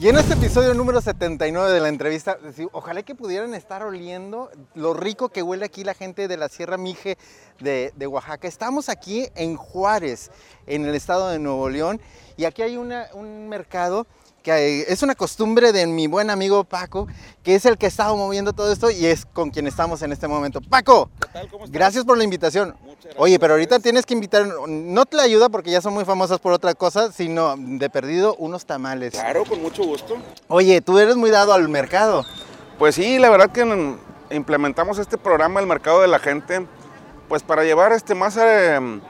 Y en este episodio número 79 de la entrevista, ojalá que pudieran estar oliendo lo rico que huele aquí la gente de la Sierra Mije de, Oaxaca. Estamos aquí en Juárez, en el estado de Nuevo León, y aquí hay un mercado que es una costumbre de mi buen amigo Paco, que es el que estaba moviendo todo esto y es con quien estamos en este momento. Paco, gracias por la invitación. Oye, pero ahorita tienes que invitar, no te la ayuda porque ya son muy famosas por otra cosa, sino de perdido unos tamales. Claro, con mucho gusto. Oye, tú eres muy dado al mercado. Pues sí, la verdad que implementamos este programa, el mercado de la gente, pues para llevar este más... Eh,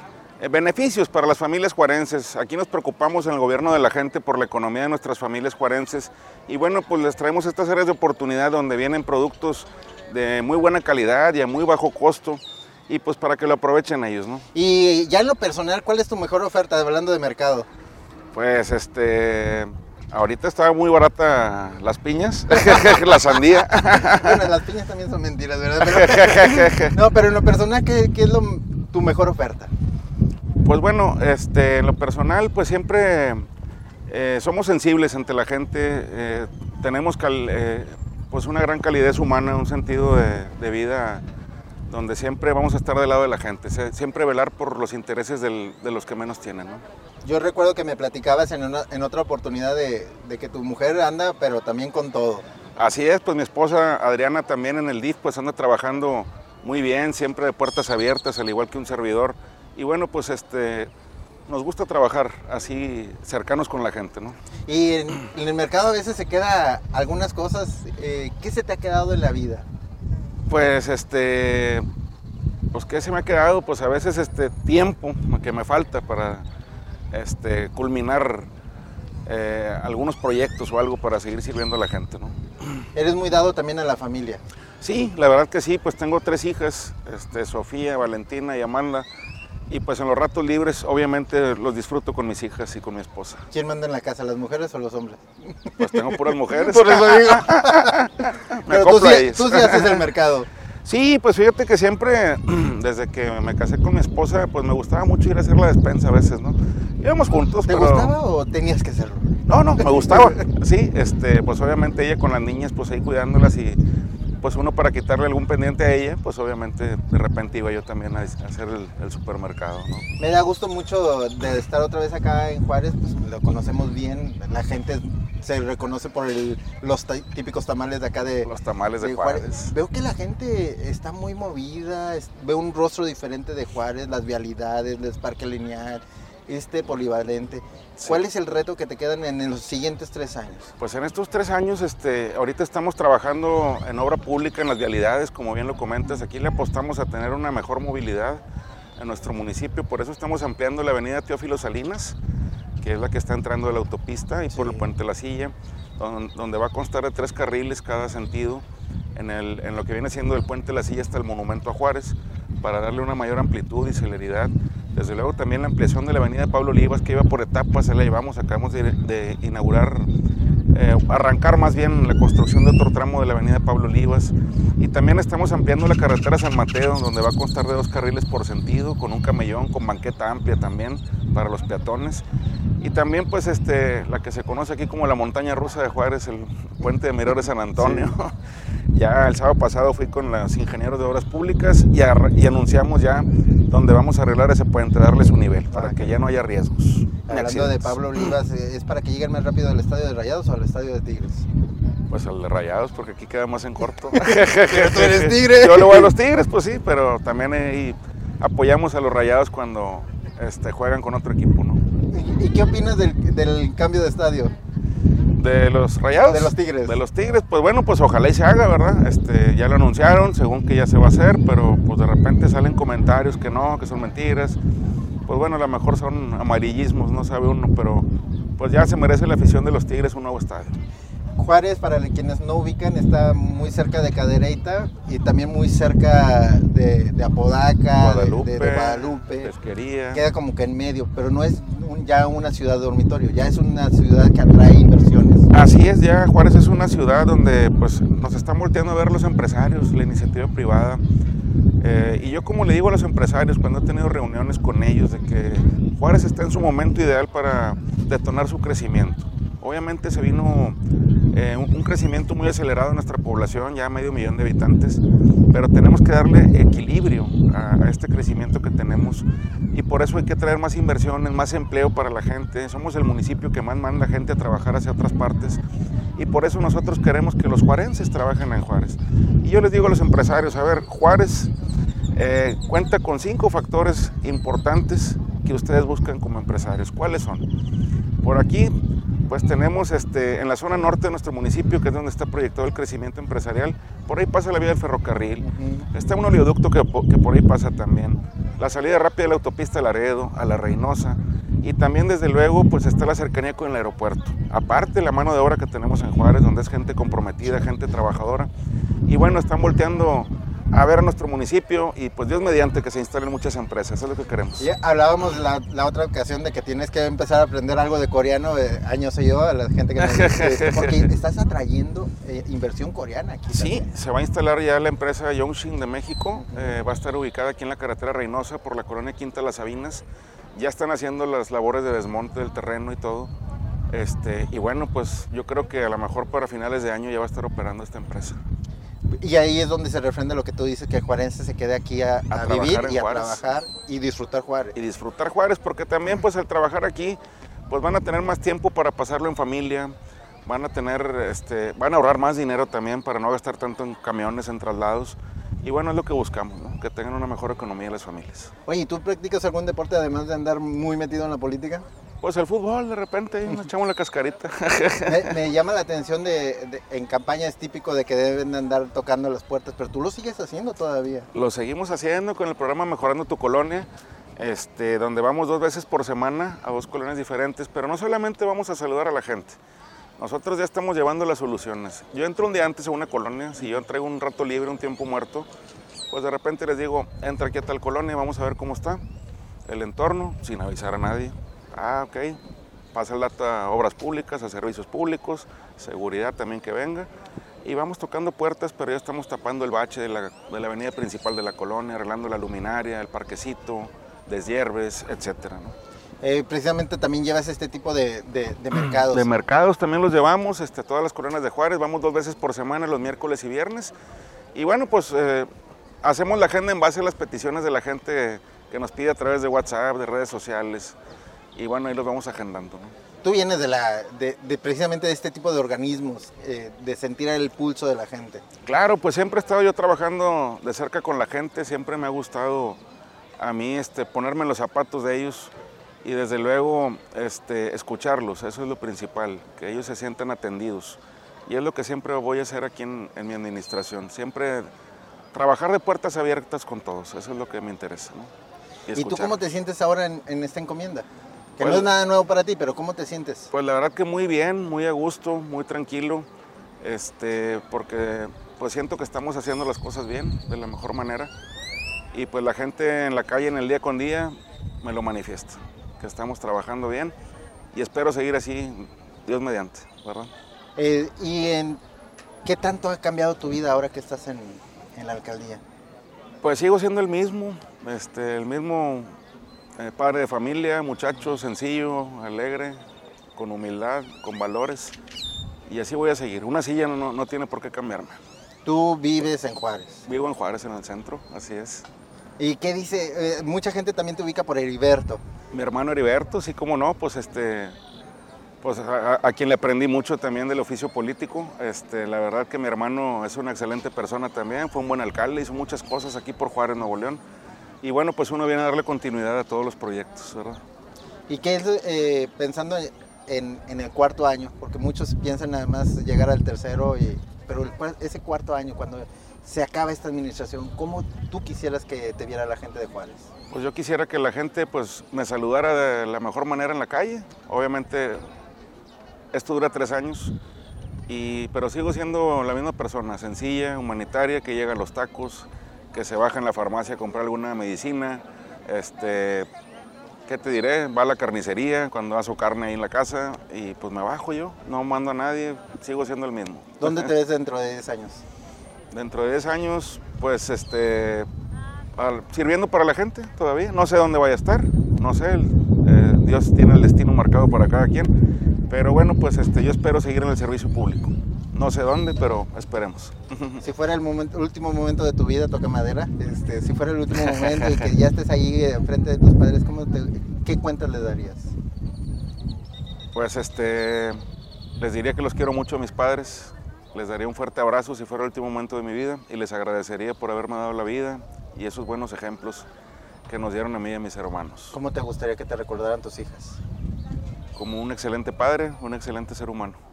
beneficios para las familias juarenses. Aquí nos preocupamos en el gobierno de la gente por la economía de nuestras familias juarenses y bueno, pues les traemos estas áreas de oportunidad donde vienen productos de muy buena calidad y a muy bajo costo y pues para que lo aprovechen ellos, ¿no? Y ya en lo personal, ¿cuál es tu mejor oferta hablando de mercado? Pues este, ahorita estaba muy barata las piñas, la sandía. bueno, las piñas también son mentiras, ¿verdad? no, pero en lo personal, ¿qué, es tu mejor oferta? Pues bueno, este, en lo personal, pues siempre eh, somos sensibles ante la gente, eh, tenemos eh, pues una gran calidez humana, un sentido de, vida donde siempre vamos a estar del lado de la gente, siempre velar por los intereses de los que menos tienen. Yo recuerdo que me platicabas en, en otra oportunidad de, de, que tu mujer anda, pero también con todo. Así es, pues mi esposa Adriana también en el DIF pues anda trabajando muy bien, siempre de puertas abiertas, al igual que un servidor. Y bueno, pues este, nos gusta trabajar así cercanos con la gente, ¿no? Y en, el mercado a veces se queda algunas cosas. Eh, ¿Qué se te ha quedado en la vida? Pues este, pues qué se me ha quedado, pues a veces este tiempo que me falta para este culminar eh, algunos proyectos o algo para seguir sirviendo a la gente, ¿no? Eres muy dado también a la familia. Sí, la verdad que sí, pues tengo tres hijas, este, Sofía, Valentina y Amanda. Y pues en los ratos libres, obviamente, los disfruto con mis hijas y con mi esposa. ¿Quién manda en la casa, las mujeres o los hombres? Pues tengo puras mujeres. Por eso digo. Pero tú sí, tú sí haces el mercado. Sí, pues fíjate que siempre, desde que me casé con mi esposa, pues me gustaba mucho ir a hacer la despensa a veces, ¿no? Íbamos juntos, ¿Te gustaba o tenías que hacerlo? No, no, me gustaba. Sí, este, pues obviamente ella con las niñas, pues ahí cuidándolas y pues uno para quitarle algún pendiente a ella, pues obviamente de repente iba yo también a hacer el, supermercado. ¿no? Me da gusto mucho de estar otra vez acá en Juárez, pues lo conocemos bien, la gente se reconoce por los típicos tamales de acá de los tamales de, Juárez. Veo que la gente está muy movida, veo un rostro diferente de Juárez, las vialidades, el parque lineal, este polivalente. ¿Cuál es el reto que te quedan en los siguientes tres años? Pues en estos tres años, este, ahorita estamos trabajando en obra pública, en las vialidades, como bien lo comentas. Aquí le apostamos a tener una mejor movilidad en nuestro municipio, por eso estamos ampliando la avenida Teófilo Salinas, que es la que está entrando de la autopista, y por el Puente La Silla, donde va a constar de tres carriles cada sentido, en, el, en lo que viene siendo el Puente La Silla hasta el Monumento a Juárez, para darle una mayor amplitud y celeridad desde luego también la ampliación de la avenida Pablo Olivas que iba por etapas, se la llevamos, acabamos de, inaugurar, eh, arrancar más bien la construcción de otro tramo de la avenida Pablo Olivas. Y también estamos ampliando la carretera San Mateo donde va a constar de dos carriles por sentido, con un camellón, con banqueta amplia también para los peatones. Y también pues este, la que se conoce aquí como la montaña rusa de Juárez, el puente de Mirores San Antonio. Ya el sábado pasado fui con los ingenieros de obras públicas y, y anunciamos ya donde vamos a arreglar ese puente, darle su nivel, para que ya no haya riesgos. Hablando de Pablo Olivas, eh, ¿es para que lleguen más rápido al estadio de Rayados o al estadio de Tigres? Pues al de Rayados, porque aquí queda más en corto. ¿Tú eres tigre? Yo lo voy a los Tigres, pues sí, pero también apoyamos a los Rayados cuando este, juegan con otro equipo, ¿no? ¿Y qué opinas del, del cambio de estadio? De los rayados. De los tigres. De los tigres, pues bueno, pues ojalá y se haga, ¿verdad? Este, ya lo anunciaron, según que ya se va a hacer, pero pues de repente salen comentarios que no, que son mentiras. Pues bueno, a lo mejor son amarillismos, no sabe uno, pero pues ya se merece la afición de los tigres un nuevo estadio. Juárez, para quienes no ubican, está muy cerca de Cadereyta y también muy cerca de, Apodaca, Guadalupe, de, Guadalupe. Pesquería. Queda como que en medio, pero no es ya una ciudad dormitorio, ya es una ciudad que atrae inversiones. Así es, ya Juárez es una ciudad donde pues, nos están volteando a ver los empresarios, la iniciativa privada. Eh, y yo como le digo a los empresarios cuando he tenido reuniones con ellos de que Juárez está en su momento ideal para detonar su crecimiento Obviamente se vino eh, un, crecimiento muy acelerado en nuestra población, ya medio millón de habitantes, pero tenemos que darle equilibrio a, este crecimiento que tenemos y por eso hay que traer más inversiones, más empleo para la gente. Somos el municipio que más manda gente a trabajar hacia otras partes y por eso nosotros queremos que los juarenses trabajen en Juárez. Y yo les digo a los empresarios, a ver, Juárez eh, cuenta con cinco factores importantes que ustedes buscan como empresarios. ¿Cuáles son? Por aquí pues tenemos este, en la zona norte de nuestro municipio, que es donde está proyectado el crecimiento empresarial, por ahí pasa la vía del ferrocarril, está un oleoducto que, que, por ahí pasa también, la salida rápida de la autopista Laredo a la Reynosa, y también desde luego pues está la cercanía con el aeropuerto. Aparte la mano de obra que tenemos en Juárez, donde es gente comprometida, gente trabajadora, y bueno, están volteando a ver a nuestro municipio y pues Dios mediante que se instalen muchas empresas, eso es lo que queremos. Hablábamos la, la, otra ocasión de que tienes que empezar a aprender algo de coreano, eh, años sé yo, a la gente que nos dice, porque estás atrayendo eh, inversión coreana aquí. Sí, se va a instalar ya la empresa Yongshin de México, eh, va a estar ubicada aquí en la carretera Reynosa por la colonia Quinta Las Sabinas, ya están haciendo las labores de desmonte del terreno y todo. Este, y bueno, pues yo creo que a lo mejor para finales de año ya va a estar operando esta empresa. Y ahí es donde se refrenda lo que tú dices, que el juarense se quede aquí a, vivir y a trabajar y disfrutar Juárez. Y disfrutar Juárez, porque también pues al trabajar aquí, pues van a tener más tiempo para pasarlo en familia, van a tener, este, van a ahorrar más dinero también para no gastar tanto en camiones, en traslados. Y bueno, es lo que buscamos, que tengan una mejor economía las familias. Oye, ¿y tú practicas algún deporte además de andar muy metido en la política? Pues el fútbol, de repente, nos echamos la cascarita. me, llama la atención de, en campaña es típico de que deben andar tocando las puertas, pero tú lo sigues haciendo todavía. Lo seguimos haciendo con el programa Mejorando tu Colonia, este, donde vamos dos veces por semana a dos colonias diferentes, pero no solamente vamos a saludar a la gente, nosotros ya estamos llevando las soluciones. Yo entro un día antes a una colonia, si yo traigo un rato libre, un tiempo muerto, pues de repente les digo, entra aquí a tal colonia, vamos a ver cómo está el entorno, sin avisar a nadie Ah, ok. Pasa el dato a obras públicas, a servicios públicos, seguridad también que venga. Y vamos tocando puertas, pero ya estamos tapando el bache de la, avenida principal de la colonia, arreglando la luminaria, el parquecito, deshierves, etcétera. Eh, precisamente también llevas este tipo de, mercados. De mercados también los llevamos, este, todas las colonias de Juárez, vamos dos veces por semana, los miércoles y viernes. Y bueno, pues eh, hacemos la agenda en base a las peticiones de la gente que nos pide a través de WhatsApp, de redes sociales y bueno, ahí los vamos agendando. Tú vienes de, la, de, precisamente de este tipo de organismos, eh, de sentir el pulso de la gente. Claro, pues siempre he estado yo trabajando de cerca con la gente, siempre me ha gustado a mí este, ponerme en los zapatos de ellos y desde luego este, escucharlos, eso es lo principal, que ellos se sientan atendidos. Y es lo que siempre voy a hacer aquí en, mi administración, siempre trabajar de puertas abiertas con todos, eso es lo que me interesa. ¿Y, tú cómo te sientes ahora en esta encomienda? Que no es nada nuevo para ti, pero ¿cómo te sientes? Pues la verdad que muy bien, muy a gusto, muy tranquilo, este, porque pues siento que estamos haciendo las cosas bien, de la mejor manera. Y pues la gente en la calle, en el día con día, me lo manifiesta, que estamos trabajando bien y espero seguir así, Dios mediante, ¿verdad? Eh, ¿Y en qué tanto ha cambiado tu vida ahora que estás en, en la alcaldía? Pues sigo siendo el mismo, este, el mismo eh, padre de familia, muchacho sencillo, alegre, con humildad, con valores. Y así voy a seguir. Una silla no, tiene por qué cambiarme. ¿Tú vives en Juárez? Vivo en Juárez, en el centro, así es. ¿Y qué dice? Eh, mucha gente también te ubica por Heriberto. Mi hermano Heriberto, sí, como no, pues este, pues a, quien le aprendí mucho también del oficio político. Este, la verdad que mi hermano es una excelente persona también, fue un buen alcalde, hizo muchas cosas aquí por Juárez, Nuevo León y bueno, pues uno viene a darle continuidad a todos los proyectos, ¿verdad? ¿Y qué es eh, pensando en, el cuarto año? Porque muchos piensan además llegar al tercero, y, pero ese cuarto año, cuando se acaba esta administración, ¿cómo tú quisieras que te viera la gente de Juárez? Pues yo quisiera que la gente pues me saludara de la mejor manera en la calle. Obviamente esto dura tres años, y, pero sigo siendo la misma persona, sencilla, humanitaria, que llega a los tacos, que se baja en la farmacia a comprar alguna medicina, este, ¿qué te diré? Va a la carnicería cuando hago carne ahí en la casa y pues me bajo yo, no mando a nadie, sigo siendo el mismo. ¿Dónde te ves dentro de 10 años? Dentro de 10 años, pues este, sirviendo para la gente todavía, no sé dónde vaya a estar, no sé, eh, Dios tiene el destino marcado para cada quien, Pero bueno, pues este, yo espero seguir en el servicio público. No sé dónde, pero esperemos. Si fuera el, momento, último momento de tu vida, toca madera, este, si fuera el último momento y que ya estés ahí enfrente de tus padres, ¿cómo te, ¿qué cuentas le darías? Pues este, les diría que los quiero mucho a mis padres, les daría un fuerte abrazo si fuera el último momento de mi vida y les agradecería por haberme dado la vida y esos buenos ejemplos que nos dieron a mí y a mis hermanos. ¿Cómo te gustaría que te recordaran tus hijas? Como un excelente padre, un excelente ser humano.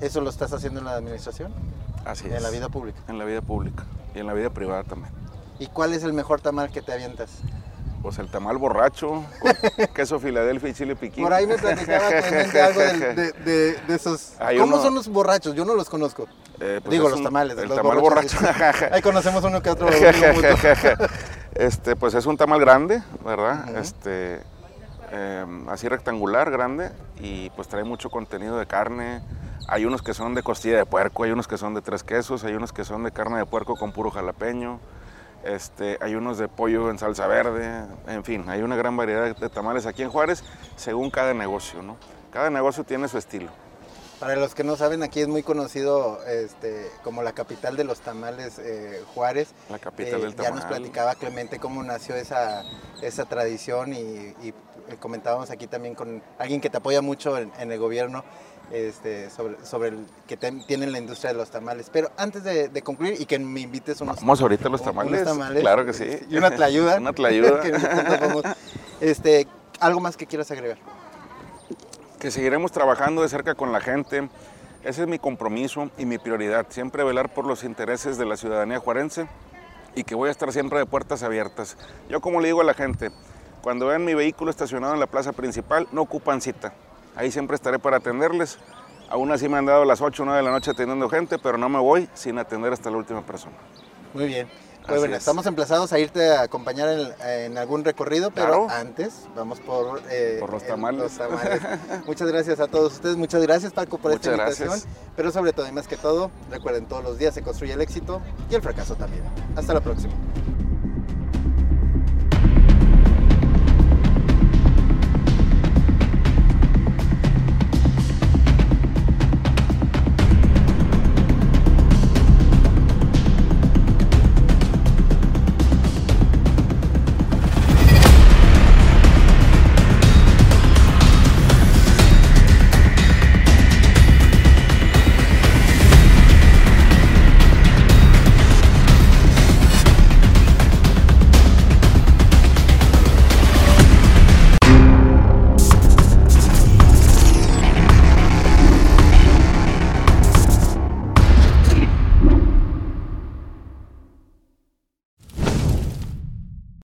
¿Eso lo estás haciendo en la administración? Así es. ¿En la vida pública? En la vida pública y en la vida privada también. ¿Y cuál es el mejor tamal que te avientas? Pues el tamal borracho, con queso Filadelfia y chile piquín. Por ahí me platicaba Clemente algo de, de, de, de esos... Hay ¿Cómo uno- son los borrachos? Yo no los conozco. Eh, pues Digo, los un- tamales. El los tamal borracho. Ahí conocemos uno que otro. este, pues es un tamal grande, ¿verdad? Ujú. Este, eh, así rectangular, grande, y pues trae mucho contenido de carne. Hay unos que son de costilla de puerco, hay unos que son de tres quesos, hay unos que son de carne de puerco con puro jalapeño. Este, hay unos de pollo en salsa verde, en fin, hay una gran variedad de- tamales aquí en Juárez, según cada negocio, ¿no? Cada negocio tiene su estilo. Para los que no saben, aquí es muy conocido este, como la capital de los tamales eh, Juárez. La capital Eh, del Ya tamal. nos platicaba Clemente cómo nació esa, esa tradición y, y, eh, comentábamos aquí también con alguien que te apoya mucho en, en el gobierno este, sobre, sobre el que tienen la industria de los tamales. Pero antes de, de concluir y que me invites unos, Vamos ahorita los unos tamales. tamales, Claro que sí. Y una tlayuda. una tlayuda. que este, ¿Algo más que quieras agregar? Que seguiremos trabajando de cerca con la gente. Ese es mi compromiso y mi prioridad, siempre velar por los intereses de la ciudadanía juarense y que voy a estar siempre de puertas abiertas. Yo como le digo a la gente, cuando vean mi vehículo estacionado en la plaza principal, no ocupan cita. Ahí siempre estaré para atenderles. Aún así me han dado las 8 o 9 de la noche atendiendo gente, pero no me voy sin atender hasta la última persona. Muy bien. Pues bueno, es. estamos emplazados a irte a acompañar en, en algún recorrido, pero Claro. antes vamos por, eh, Por los tamales. los tamales. muchas gracias a todos ustedes, muchas gracias Paco por esta invitación, gracias. pero sobre todo y más que todo, recuerden todos los días se construye el éxito y el fracaso también. Hasta la próxima.